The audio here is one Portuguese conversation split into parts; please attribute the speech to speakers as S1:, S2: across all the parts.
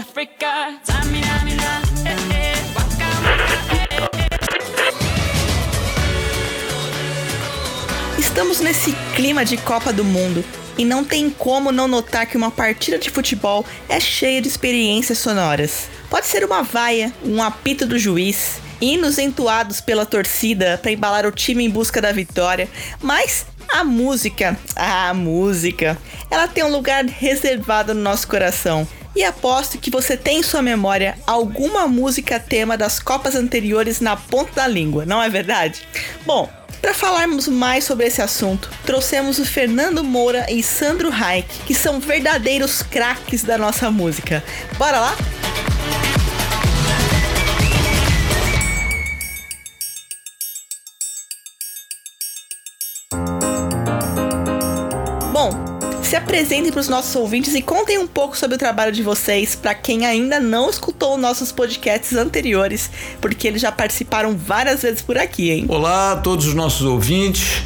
S1: Africa. Estamos nesse clima de Copa do Mundo e não tem como não notar que uma partida de futebol é cheia de experiências sonoras. Pode ser uma vaia, um apito do juiz, hinos entoados pela torcida para embalar o time em busca da vitória, mas a música, a música, ela tem um lugar reservado no nosso coração. E aposto que você tem em sua memória alguma música tema das Copas anteriores na ponta da língua, não é verdade? Bom, para falarmos mais sobre esse assunto, trouxemos o Fernando Moura e Sandro Reich, que são verdadeiros craques da nossa música. Bora lá? Bom, se apresentem para os nossos ouvintes e contem um pouco sobre o trabalho de vocês para quem ainda não escutou nossos podcasts anteriores, porque eles já participaram várias vezes por aqui, hein?
S2: Olá a todos os nossos ouvintes.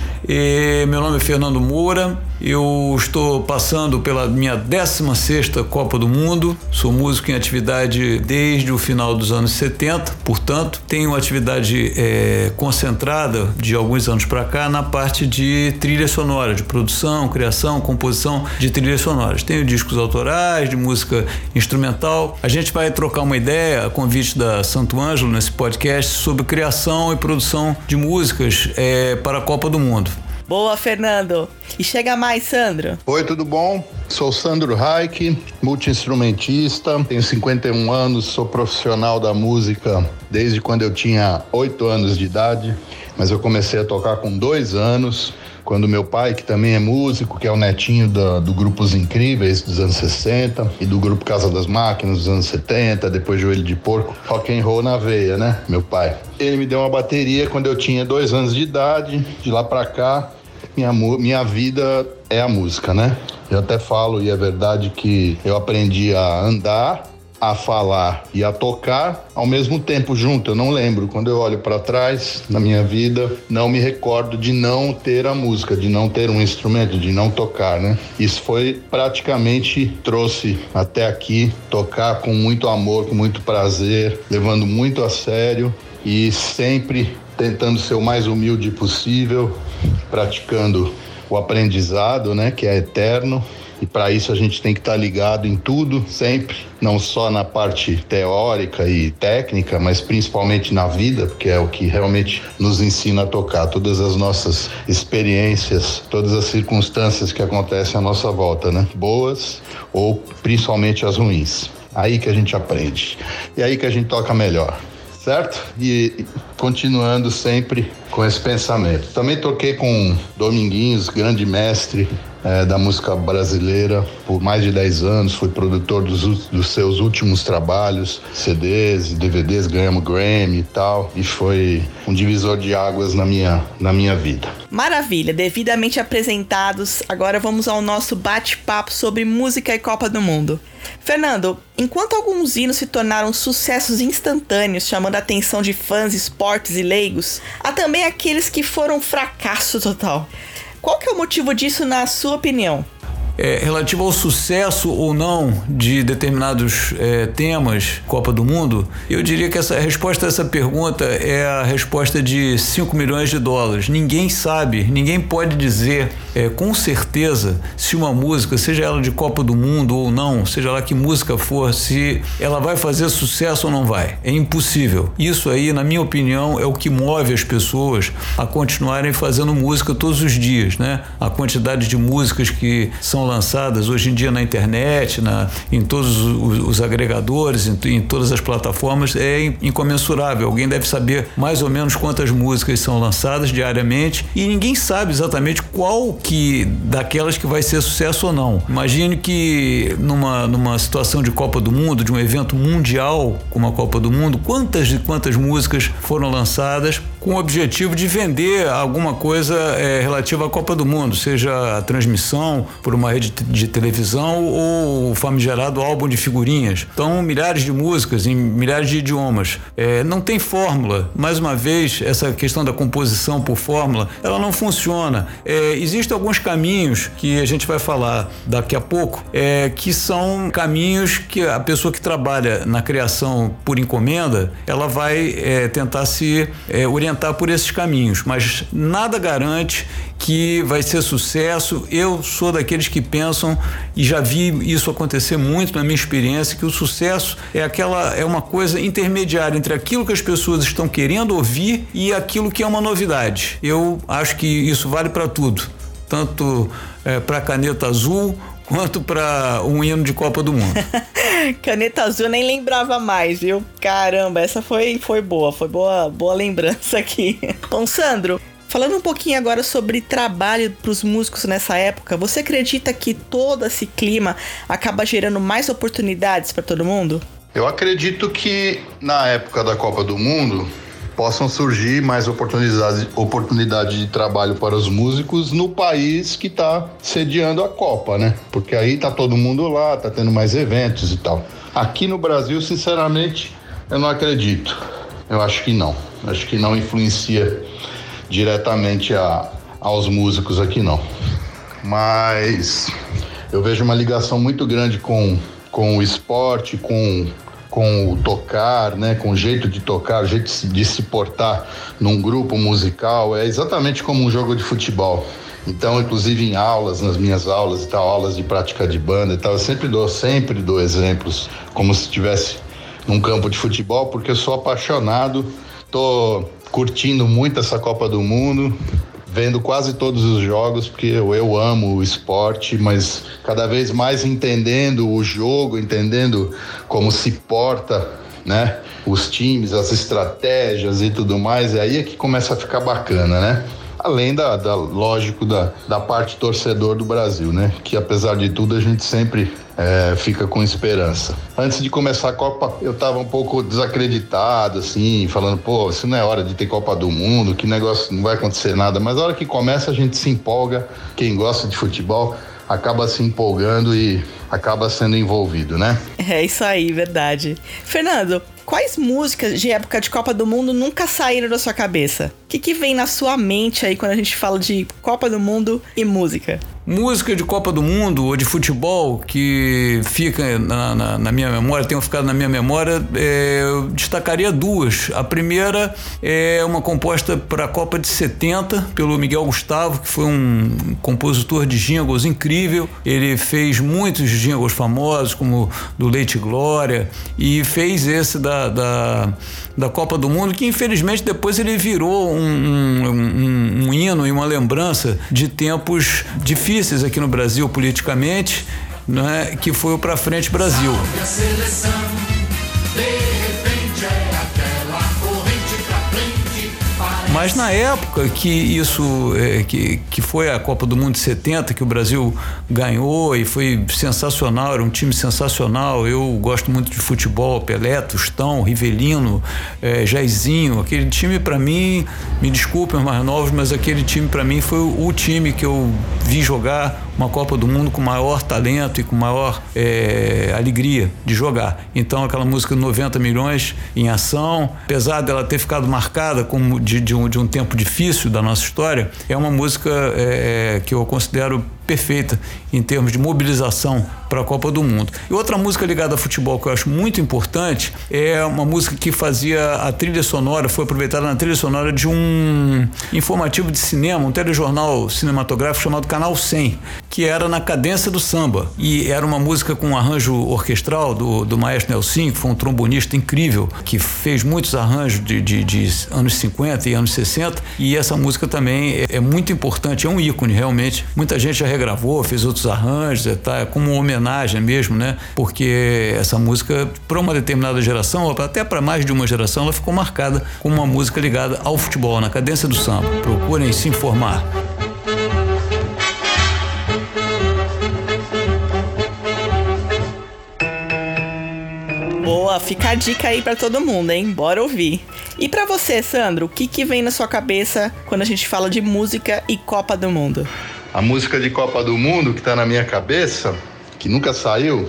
S2: Meu nome é Fernando Moura, eu estou passando pela minha 16 Copa do Mundo, sou músico em atividade desde o final dos anos 70, portanto, tenho atividade é, concentrada de alguns anos para cá na parte de trilha sonora, de produção, criação, composição de trilhas sonoras. Tenho discos autorais, de música instrumental. A gente vai trocar uma ideia, a convite da Santo Ângelo, nesse podcast, sobre criação e produção de músicas é, para a Copa do Mundo.
S1: Boa, Fernando. E chega mais, Sandro.
S3: Oi, tudo bom? Sou Sandro Reich, multi-instrumentista, tenho 51 anos, sou profissional da música desde quando eu tinha 8 anos de idade, mas eu comecei a tocar com dois anos quando meu pai, que também é músico, que é o netinho do Grupos Incríveis dos anos 60 e do grupo Casa das Máquinas dos anos 70, depois Joelho de Porco, rock and roll na veia, né? Meu pai. Ele me deu uma bateria quando eu tinha dois anos de idade, de lá para cá, minha, minha vida é a música, né? Eu até falo, e é verdade, que eu aprendi a andar a falar e a tocar ao mesmo tempo junto. Eu não lembro. Quando eu olho para trás na minha vida, não me recordo de não ter a música, de não ter um instrumento, de não tocar, né? Isso foi praticamente trouxe até aqui tocar com muito amor, com muito prazer, levando muito a sério e sempre tentando ser o mais humilde possível, praticando o aprendizado, né, que é eterno e para isso a gente tem que estar tá ligado em tudo, sempre, não só na parte teórica e técnica, mas principalmente na vida, porque é o que realmente nos ensina a tocar. Todas as nossas experiências, todas as circunstâncias que acontecem à nossa volta, né? Boas ou principalmente as ruins. Aí que a gente aprende. E aí que a gente toca melhor certo? E continuando sempre com esse pensamento. Também toquei com Dominguinhos, grande mestre, é, da música brasileira por mais de 10 anos, fui produtor dos, dos seus últimos trabalhos, CDs DVDs, ganhamos Grammy e tal, e foi um divisor de águas na minha, na minha vida.
S1: Maravilha, devidamente apresentados, agora vamos ao nosso bate-papo sobre música e Copa do Mundo. Fernando, enquanto alguns hinos se tornaram sucessos instantâneos, chamando a atenção de fãs, esportes e leigos, há também aqueles que foram fracasso total. Qual que é o motivo disso, na sua opinião?
S2: É, relativo ao sucesso ou não de determinados é, temas Copa do Mundo, eu diria que essa a resposta a essa pergunta é a resposta de 5 milhões de dólares. Ninguém sabe, ninguém pode dizer é, com certeza se uma música, seja ela de Copa do Mundo ou não, seja lá que música for, se ela vai fazer sucesso ou não vai. É impossível. Isso aí, na minha opinião, é o que move as pessoas a continuarem fazendo música todos os dias, né? A quantidade de músicas que são são lançadas hoje em dia na internet, na, em todos os, os agregadores, em, em, todas as plataformas, é incomensurável. Alguém deve saber mais ou menos quantas músicas são lançadas diariamente e ninguém sabe exatamente qual que daquelas que vai ser sucesso ou não. Imagine que numa, numa situação de Copa do Mundo, de um evento mundial como a Copa do Mundo, quantas e quantas músicas foram lançadas com o objetivo de vender alguma coisa é, relativa à Copa do Mundo, seja a transmissão por uma rede de televisão ou o famigerado álbum de figurinhas. Então, milhares de músicas em milhares de idiomas. É, não tem fórmula. Mais uma vez, essa questão da composição por fórmula, ela não funciona. É, existem alguns caminhos que a gente vai falar daqui a pouco, é, que são caminhos que a pessoa que trabalha na criação por encomenda, ela vai é, tentar se é, orientar orientar por esses caminhos, mas nada garante que vai ser sucesso. Eu sou daqueles que pensam e já vi isso acontecer muito na minha experiência que o sucesso é aquela é uma coisa intermediária entre aquilo que as pessoas estão querendo ouvir e aquilo que é uma novidade. Eu acho que isso vale para tudo, tanto é, para caneta azul quanto para um hino de Copa do Mundo.
S1: Caneta azul nem lembrava mais, viu? Caramba, essa foi, foi boa, foi boa, boa lembrança aqui. Bom, Sandro, Falando um pouquinho agora sobre trabalho para os músicos nessa época, você acredita que todo esse clima acaba gerando mais oportunidades para todo mundo?
S3: Eu acredito que na época da Copa do Mundo, possam surgir mais oportunidades, oportunidade de trabalho para os músicos no país que está sediando a Copa, né? Porque aí tá todo mundo lá, tá tendo mais eventos e tal. Aqui no Brasil, sinceramente, eu não acredito. Eu acho que não. Acho que não influencia diretamente a, aos músicos aqui não. Mas eu vejo uma ligação muito grande com, com o esporte, com com o tocar, né, com o jeito de tocar, o jeito de se, de se portar num grupo musical, é exatamente como um jogo de futebol. Então, inclusive em aulas, nas minhas aulas e tal, aulas de prática de banda e tal, eu sempre dou, sempre dou exemplos como se estivesse num campo de futebol, porque eu sou apaixonado, tô curtindo muito essa Copa do Mundo, vendo quase todos os jogos, porque eu, eu amo o esporte, mas cada vez mais entendendo o jogo, entendendo como se porta, né? Os times, as estratégias e tudo mais, e aí é que começa a ficar bacana, né? Além da, da lógico da, da parte torcedor do Brasil, né? Que apesar de tudo a gente sempre é, fica com esperança. Antes de começar a Copa, eu tava um pouco desacreditado, assim, falando, pô, isso não é hora de ter Copa do Mundo, que negócio não vai acontecer nada. Mas a hora que começa, a gente se empolga, quem gosta de futebol acaba se empolgando e acaba sendo envolvido, né?
S1: É isso aí, verdade. Fernando, quais músicas de época de Copa do Mundo nunca saíram da sua cabeça? Que, que vem na sua mente aí quando a gente fala de Copa do Mundo e música?
S2: Música de Copa do Mundo ou de futebol que fica na, na, na minha memória, tenham ficado na minha memória, é, eu destacaria duas. A primeira é uma composta para a Copa de 70 pelo Miguel Gustavo, que foi um compositor de jingles incrível. Ele fez muitos jingles famosos, como do Leite Glória, e fez esse da, da, da Copa do Mundo, que infelizmente depois ele virou um, um, um, um hino e uma lembrança de tempos difíceis aqui no Brasil politicamente, né, que foi o Pra Frente Brasil. Mas na época que isso, é, que, que foi a Copa do Mundo de 70, que o Brasil ganhou e foi sensacional, era um time sensacional. Eu gosto muito de futebol, Pelé, Tostão, Rivelino, é, Jairzinho. Aquele time para mim, me desculpem os mais novos, mas aquele time para mim foi o, o time que eu vi jogar uma Copa do Mundo com maior talento e com maior é, alegria de jogar. Então, aquela música 90 milhões em ação, apesar dela ter ficado marcada como de, de, um, de um tempo difícil da nossa história, é uma música é, que eu considero perfeita em termos de mobilização para a Copa do Mundo. E outra música ligada a futebol que eu acho muito importante é uma música que fazia a trilha sonora, foi aproveitada na trilha sonora de um informativo de cinema, um telejornal cinematográfico chamado Canal 100, que era na cadência do samba. E era uma música com um arranjo orquestral do, do maestro Nelson, que foi um trombonista incrível, que fez muitos arranjos de, de, de anos 50 e anos 60. E essa música também é, é, muito importante, é um ícone realmente. Muita gente já regravou, fez outros arranjos, é, tá, como uma homenagem mesmo, né? Porque essa música, para uma determinada geração, até para mais de uma geração, ela ficou marcada como uma música ligada ao futebol, na cadência do samba. Procurem se informar.
S1: Boa, fica a dica aí para todo mundo, hein? Bora ouvir. E para você, Sandro, o que, que vem na sua cabeça quando a gente fala de música e Copa do Mundo?
S3: A música de Copa do Mundo que tá na minha cabeça, que nunca saiu,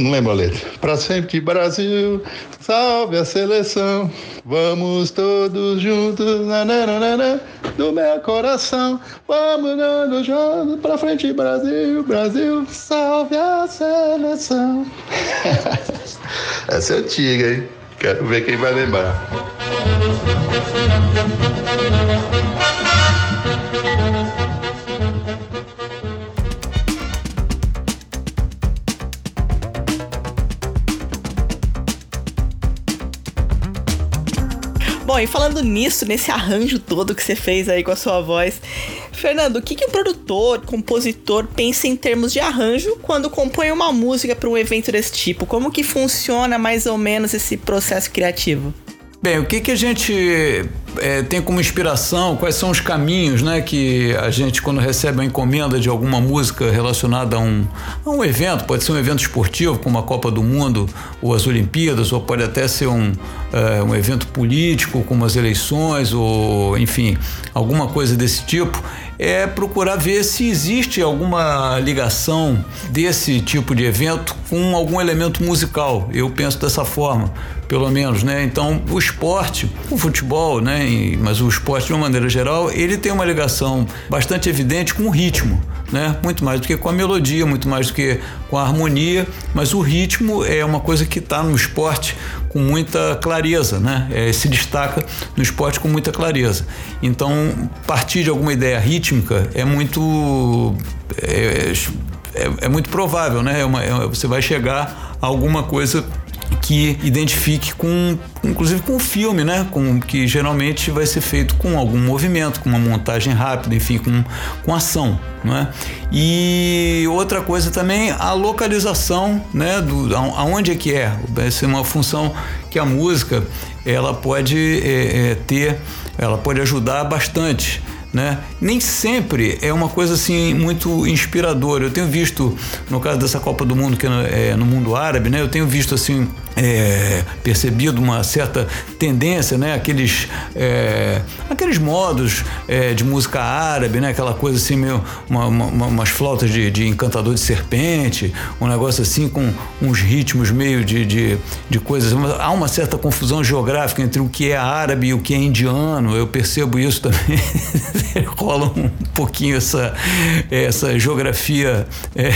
S3: não lembro a letra. Pra sempre Brasil, salve a seleção. Vamos todos juntos, do meu coração. Vamos dando juntos pra frente Brasil, Brasil, salve a seleção. Essa é antiga, hein? Quero ver quem vai lembrar.
S1: Bom, e falando nisso, nesse arranjo todo que você fez aí com a sua voz, Fernando, o que, que produtor, compositor pensa em termos de arranjo quando compõe uma música para um evento desse tipo? Como que funciona mais ou menos esse processo criativo?
S2: Bem, o que, que a gente é, tem como inspiração, quais são os caminhos né, que a gente, quando recebe uma encomenda de alguma música relacionada a um, a um evento, pode ser um evento esportivo, como a Copa do Mundo ou as Olimpíadas, ou pode até ser um, é, um evento político, como as eleições, ou enfim, alguma coisa desse tipo, é procurar ver se existe alguma ligação desse tipo de evento com algum elemento musical. Eu penso dessa forma, pelo menos, né? Então, o esporte, o futebol, né? mas o esporte de uma maneira geral, ele tem uma ligação bastante evidente com o ritmo, né? Muito mais do que com a melodia, muito mais do que com a harmonia, mas o ritmo é uma coisa que está no esporte com muita clareza, né? É, se destaca no esporte com muita clareza. Então, partir de alguma ideia rítmica é muito é, é, é muito provável, né? É uma, é, você vai chegar a alguma coisa que identifique com, inclusive com o filme, né? Com, que geralmente vai ser feito com algum movimento, com uma montagem rápida, enfim, com, com ação, não é? E outra coisa também, a localização, né? Do, aonde é que é? Essa é uma função que a música ela pode é, é, ter, ela pode ajudar bastante né? Nem sempre é uma coisa assim muito inspiradora. Eu tenho visto, no caso dessa Copa do Mundo que é, é no mundo árabe, né? Eu tenho visto assim é, percebido uma certa tendência, né? Aqueles, é, aqueles modos é, de música árabe, né? Aquela coisa assim meio uma, uma, umas flautas de, de, encantador de serpente, um negócio assim com uns ritmos meio de, de, de coisas. Há uma certa confusão geográfica entre o que é árabe e o que é indiano. Eu percebo isso também. Rola um pouquinho essa, essa geografia, é,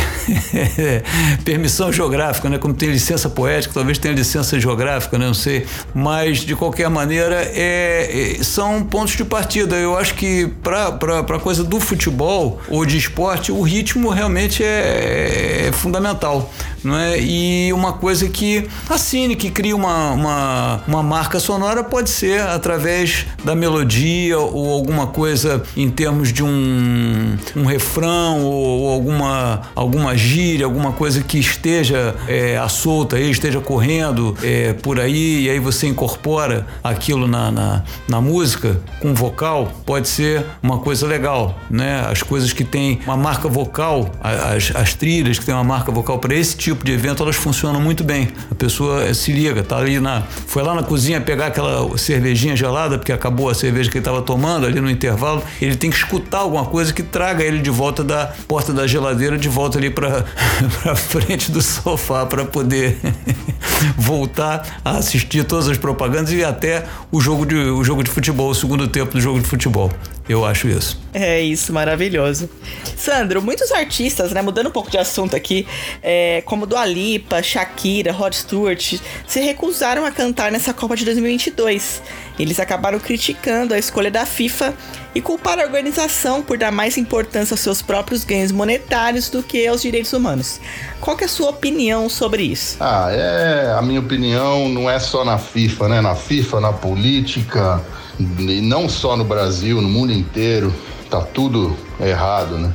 S2: permissão geográfica, né? Como tem licença poética, talvez tenha licença geográfica, né? não sei. Mas, de qualquer maneira, é, é são pontos de partida. Eu acho que para a coisa do futebol ou de esporte, o ritmo realmente é, é fundamental não é? E uma coisa que a Cine, que cria uma, uma, uma marca sonora, pode ser através da melodia ou alguma coisa em termos de um, um refrão ou, ou alguma, alguma gíria, alguma coisa que esteja é, à solta aí, esteja correndo é, por aí, e aí você incorpora aquilo na, na, na música com vocal, pode ser uma coisa legal, né? As coisas que têm uma marca vocal, as, as trilhas que têm uma marca vocal para esse tipo tipo de evento elas funcionam muito bem. A pessoa eh, se liga, tá ali na. Foi lá na cozinha pegar aquela cervejinha gelada, porque acabou a cerveja que ele estava tomando ali no intervalo. Ele tem que escutar alguma coisa que traga ele de volta da porta da geladeira, de volta ali para frente do sofá, para poder voltar a assistir todas as propagandas e até o jogo de, o jogo de futebol, o segundo tempo do jogo de futebol. Eu acho isso.
S1: É isso, maravilhoso. Sandro, muitos artistas, né, mudando um pouco de assunto aqui, é, como Dua Lipa, Shakira, Rod Stewart, se recusaram a cantar nessa Copa de 2022. Eles acabaram criticando a escolha da FIFA e culparam a organização por dar mais importância aos seus próprios ganhos monetários do que aos direitos humanos. Qual é a sua opinião sobre isso?
S3: Ah, é, a minha opinião não é só na FIFA, né? Na FIFA, na política, e não só no Brasil, no mundo inteiro tá tudo errado, né?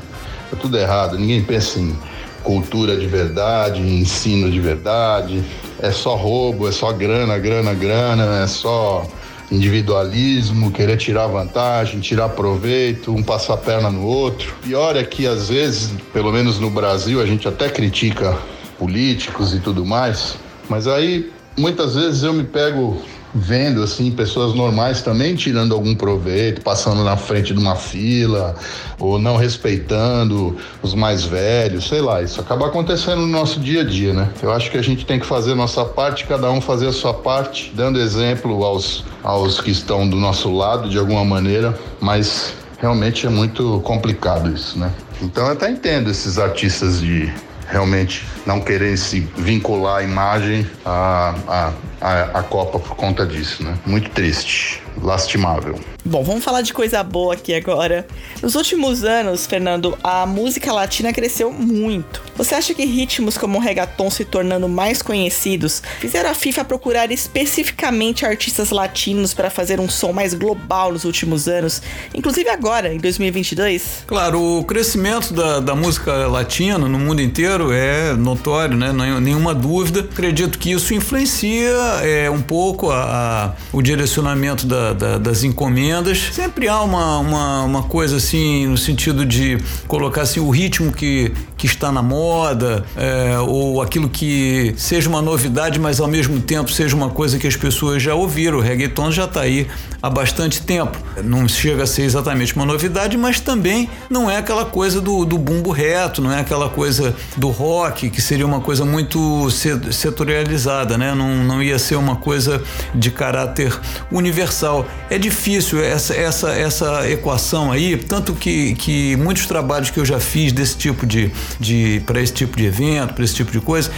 S3: Tá tudo errado. Ninguém pensa em cultura de verdade, em ensino de verdade. É só roubo, é só grana, grana, grana, é só individualismo, querer tirar vantagem, tirar proveito, um passar a perna no outro. Pior é que às vezes, pelo menos no Brasil, a gente até critica políticos e tudo mais, mas aí muitas vezes eu me pego vendo assim pessoas normais também tirando algum proveito, passando na frente de uma fila ou não respeitando os mais velhos, sei lá, isso acaba acontecendo no nosso dia a dia, né? Eu acho que a gente tem que fazer a nossa parte, cada um fazer a sua parte, dando exemplo aos aos que estão do nosso lado de alguma maneira, mas realmente é muito complicado isso, né? Então eu até entendo esses artistas de realmente não querer se vincular a imagem à, à, à, à Copa por conta disso, né? Muito triste, lastimável.
S1: Bom, vamos falar de coisa boa aqui agora. Nos últimos anos, Fernando, a música latina cresceu muito. Você acha que ritmos como o reggaeton se tornando mais conhecidos fizeram a FIFA procurar especificamente artistas latinos para fazer um som mais global nos últimos anos, inclusive agora, em 2022?
S2: Claro, o crescimento da, da música latina no mundo inteiro é notório, né? Nenhuma dúvida. Acredito que isso influencia é, um pouco a, a, o direcionamento da, da, das encomendas. Sempre há uma, uma, uma coisa assim, no sentido de colocar assim, o ritmo que, que está na moda, é, ou aquilo que seja uma novidade, mas ao mesmo tempo seja uma coisa que as pessoas já ouviram. O reggaeton já está aí há bastante tempo. Não chega a ser exatamente uma novidade, mas também não é aquela coisa do, do bumbo reto, não é aquela coisa do rock, que seria uma coisa muito setorializada, né? Não, não ia ser uma coisa de caráter universal. É difícil essa, essa, essa equação aí, tanto que, que muitos trabalhos que eu já fiz desse tipo de, de para esse tipo de evento, para esse tipo de coisa,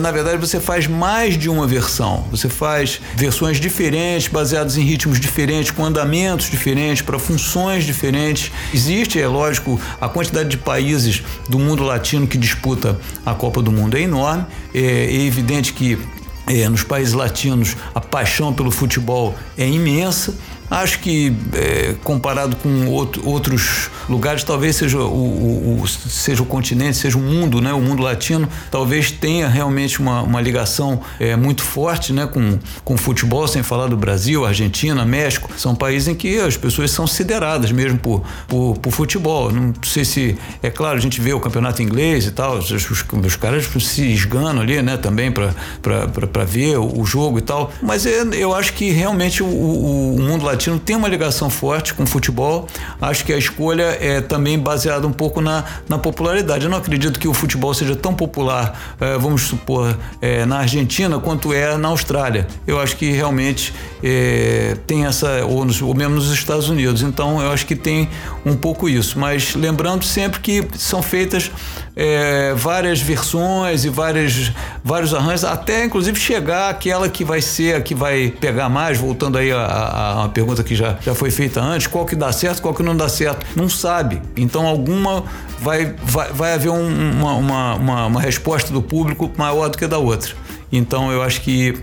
S2: na verdade você faz mais de uma versão. Você faz versões diferentes, baseadas em ritmos diferentes, com andamentos diferentes, para funções diferentes. Existe, é lógico, a quantidade de países do mundo latino que disputa a Copa do Mundo é enorme. É, é evidente que é, nos países latinos a paixão pelo futebol é imensa. Acho que é, comparado com outro, outros lugares, talvez seja o, o, o, seja o continente, seja o mundo, né? O mundo latino, talvez tenha realmente uma, uma ligação é, muito forte, né? Com, com o futebol, sem falar do Brasil, Argentina, México, são países em que as pessoas são sideradas mesmo por, por, por futebol. Não sei se é claro, a gente vê o campeonato inglês e tal, os, os, os caras se esganam ali, né? Também para ver o, o, jogo e tal. Mas é, eu acho que realmente o, o mundo latino Latino tem uma ligação forte com o futebol. Acho que a escolha é também baseada um pouco na, na popularidade. Eu não acredito que o futebol seja tão popular, é, vamos supor, é, na Argentina quanto é na Austrália. Eu acho que realmente é, tem essa, ou, nos, ou mesmo nos Estados Unidos. Então eu acho que tem um pouco isso. Mas lembrando sempre que são feitas é, várias versões e várias, vários arranjos, até inclusive chegar àquela que vai ser, a que vai pegar mais, voltando aí a, a, a uma pergunta que já, já foi feita antes, qual que dá certo, qual que não dá certo. Não sabe. Então alguma vai, vai, vai haver um, uma, uma, uma, uma resposta do público maior do que da outra. Então eu acho que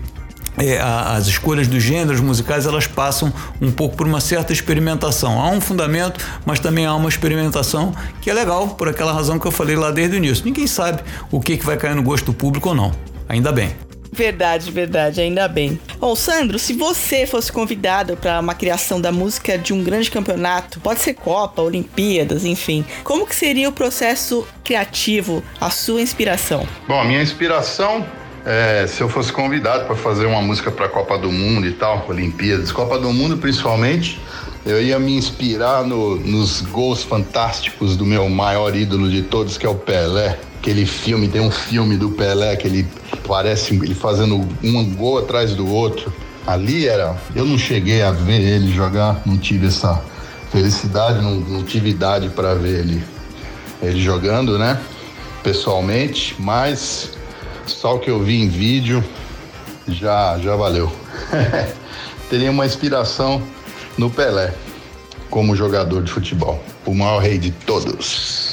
S2: é, as escolhas dos gêneros musicais elas passam um pouco por uma certa experimentação. Há um fundamento, mas também há uma experimentação que é legal por aquela razão que eu falei lá desde o início. Ninguém sabe o que, que vai cair no gosto do público ou não. Ainda bem.
S1: Verdade, verdade, ainda bem. Bom, Sandro, se você fosse convidado para uma criação da música de um grande campeonato, pode ser Copa, Olimpíadas, enfim, como que seria o processo criativo, a sua inspiração?
S3: Bom, a minha inspiração é, se eu fosse convidado para fazer uma música para a Copa do Mundo e tal, Olimpíadas, Copa do Mundo principalmente, eu ia me inspirar no, nos gols fantásticos do meu maior ídolo de todos, que é o Pelé. Aquele filme, tem um filme do Pelé que ele parece ele fazendo um gol atrás do outro. Ali era. Eu não cheguei a ver ele jogar, não tive essa felicidade, não, não tive idade para ver ele, ele jogando, né? Pessoalmente, mas só o que eu vi em vídeo já, já valeu. Teria uma inspiração no Pelé como jogador de futebol, o maior rei de todos.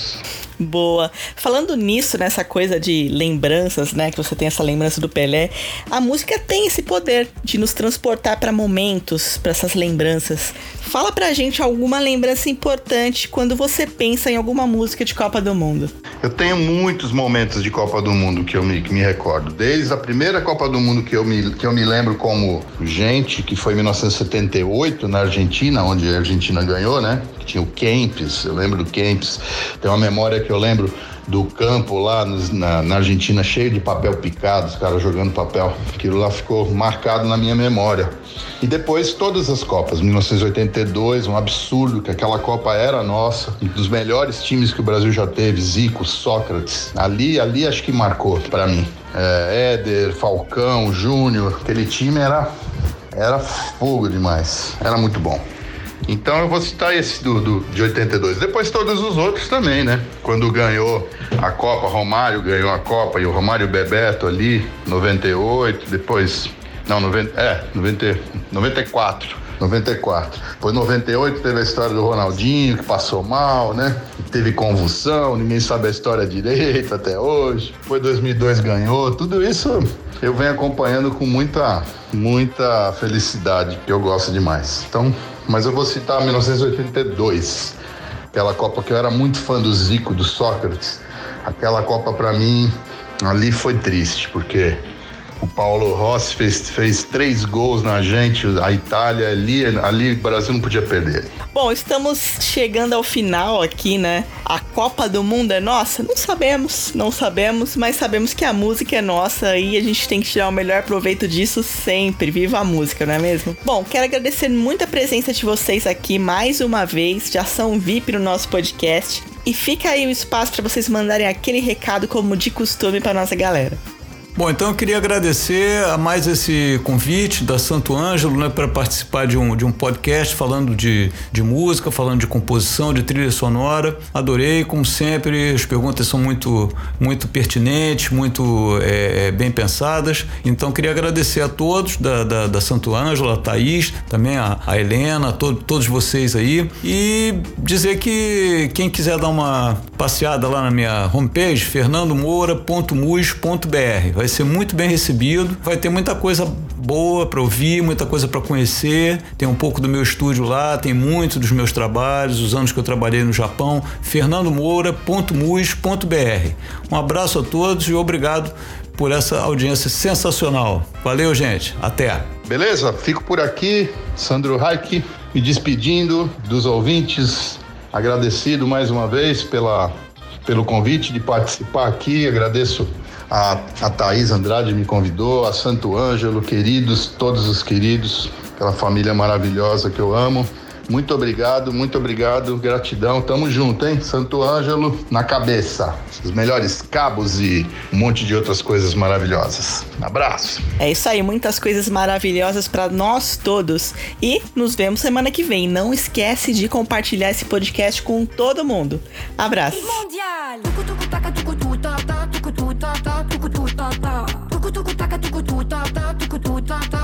S1: Boa. Falando nisso, nessa coisa de lembranças, né? Que você tem essa lembrança do Pelé, a música tem esse poder de nos transportar para momentos, para essas lembranças. Fala pra gente alguma lembrança importante quando você pensa em alguma música de Copa do Mundo.
S3: Eu tenho muitos momentos de Copa do Mundo que eu me, que me recordo. Desde a primeira Copa do Mundo que eu, me, que eu me lembro como gente, que foi em 1978, na Argentina, onde a Argentina ganhou, né? Que tinha o Kempis, eu lembro do Kempis. Tem uma memória que eu lembro do campo lá na, na, Argentina cheio de papel picado, os caras jogando papel. Aquilo lá ficou marcado na minha memória. E depois todas as Copas, 1982, um absurdo que aquela Copa era nossa, um dos melhores times que o Brasil já teve, Zico, Sócrates. Ali, ali acho que marcou para mim. É, Éder, Falcão, Júnior, aquele time era era fogo demais. Era muito bom. Então eu vou citar esse do, do, de 82. Depois todos os outros também, né? Quando ganhou a Copa, Romário ganhou a Copa e o Romário Bebeto ali, 98, depois. Não, 90, é, 90, 94. 94. Depois 98 teve a história do Ronaldinho, que passou mal, né? Teve convulsão, ninguém sabe a história direito até hoje. Foi 2002 ganhou. Tudo isso eu venho acompanhando com muita, muita felicidade, que eu gosto demais. Então, mas eu vou citar 1982, aquela Copa que eu era muito fã do Zico, do Sócrates. Aquela Copa para mim ali foi triste, porque o Paulo Rossi fez, fez três gols na gente, a Itália ali, ali o Brasil não podia perder.
S1: Bom, estamos chegando ao final aqui, né? A Copa do Mundo é nossa? Não sabemos, não sabemos, mas sabemos que a música é nossa e a gente tem que tirar o melhor proveito disso sempre. Viva a música, não é mesmo? Bom, quero agradecer muito a presença de vocês aqui mais uma vez, já são VIP no nosso podcast. E fica aí o espaço para vocês mandarem aquele recado como de costume para nossa galera.
S2: Bom, então eu queria agradecer a mais esse convite da Santo Ângelo, né, para participar de um, de um podcast falando de, de música, falando de composição, de trilha sonora. Adorei, como sempre, as perguntas são muito, muito pertinentes, muito é, bem pensadas. Então queria agradecer a todos da, da, da Santo Ângelo, a Thaís, também a, a Helena, a to, todos vocês aí. E dizer que quem quiser dar uma passeada lá na minha homepage, fernandomoura.mus.br vai ser muito bem recebido, vai ter muita coisa boa para ouvir, muita coisa para conhecer. Tem um pouco do meu estúdio lá, tem muito dos meus trabalhos, os anos que eu trabalhei no Japão. fernandomoura.mus.br. Um abraço a todos e obrigado por essa audiência sensacional. Valeu, gente. Até.
S3: Beleza? Fico por aqui, Sandro Raik, me despedindo dos ouvintes. Agradecido mais uma vez pela, pelo convite de participar aqui. Agradeço a, a Thaís Andrade me convidou, a Santo Ângelo, queridos, todos os queridos, aquela família maravilhosa que eu amo. Muito obrigado, muito obrigado, gratidão. Tamo junto, hein? Santo Ângelo na cabeça. Os melhores cabos e um monte de outras coisas maravilhosas. Abraço.
S1: É isso aí, muitas coisas maravilhosas para nós todos. E nos vemos semana que vem. Não esquece de compartilhar esse podcast com todo mundo. Abraço. puta, ta,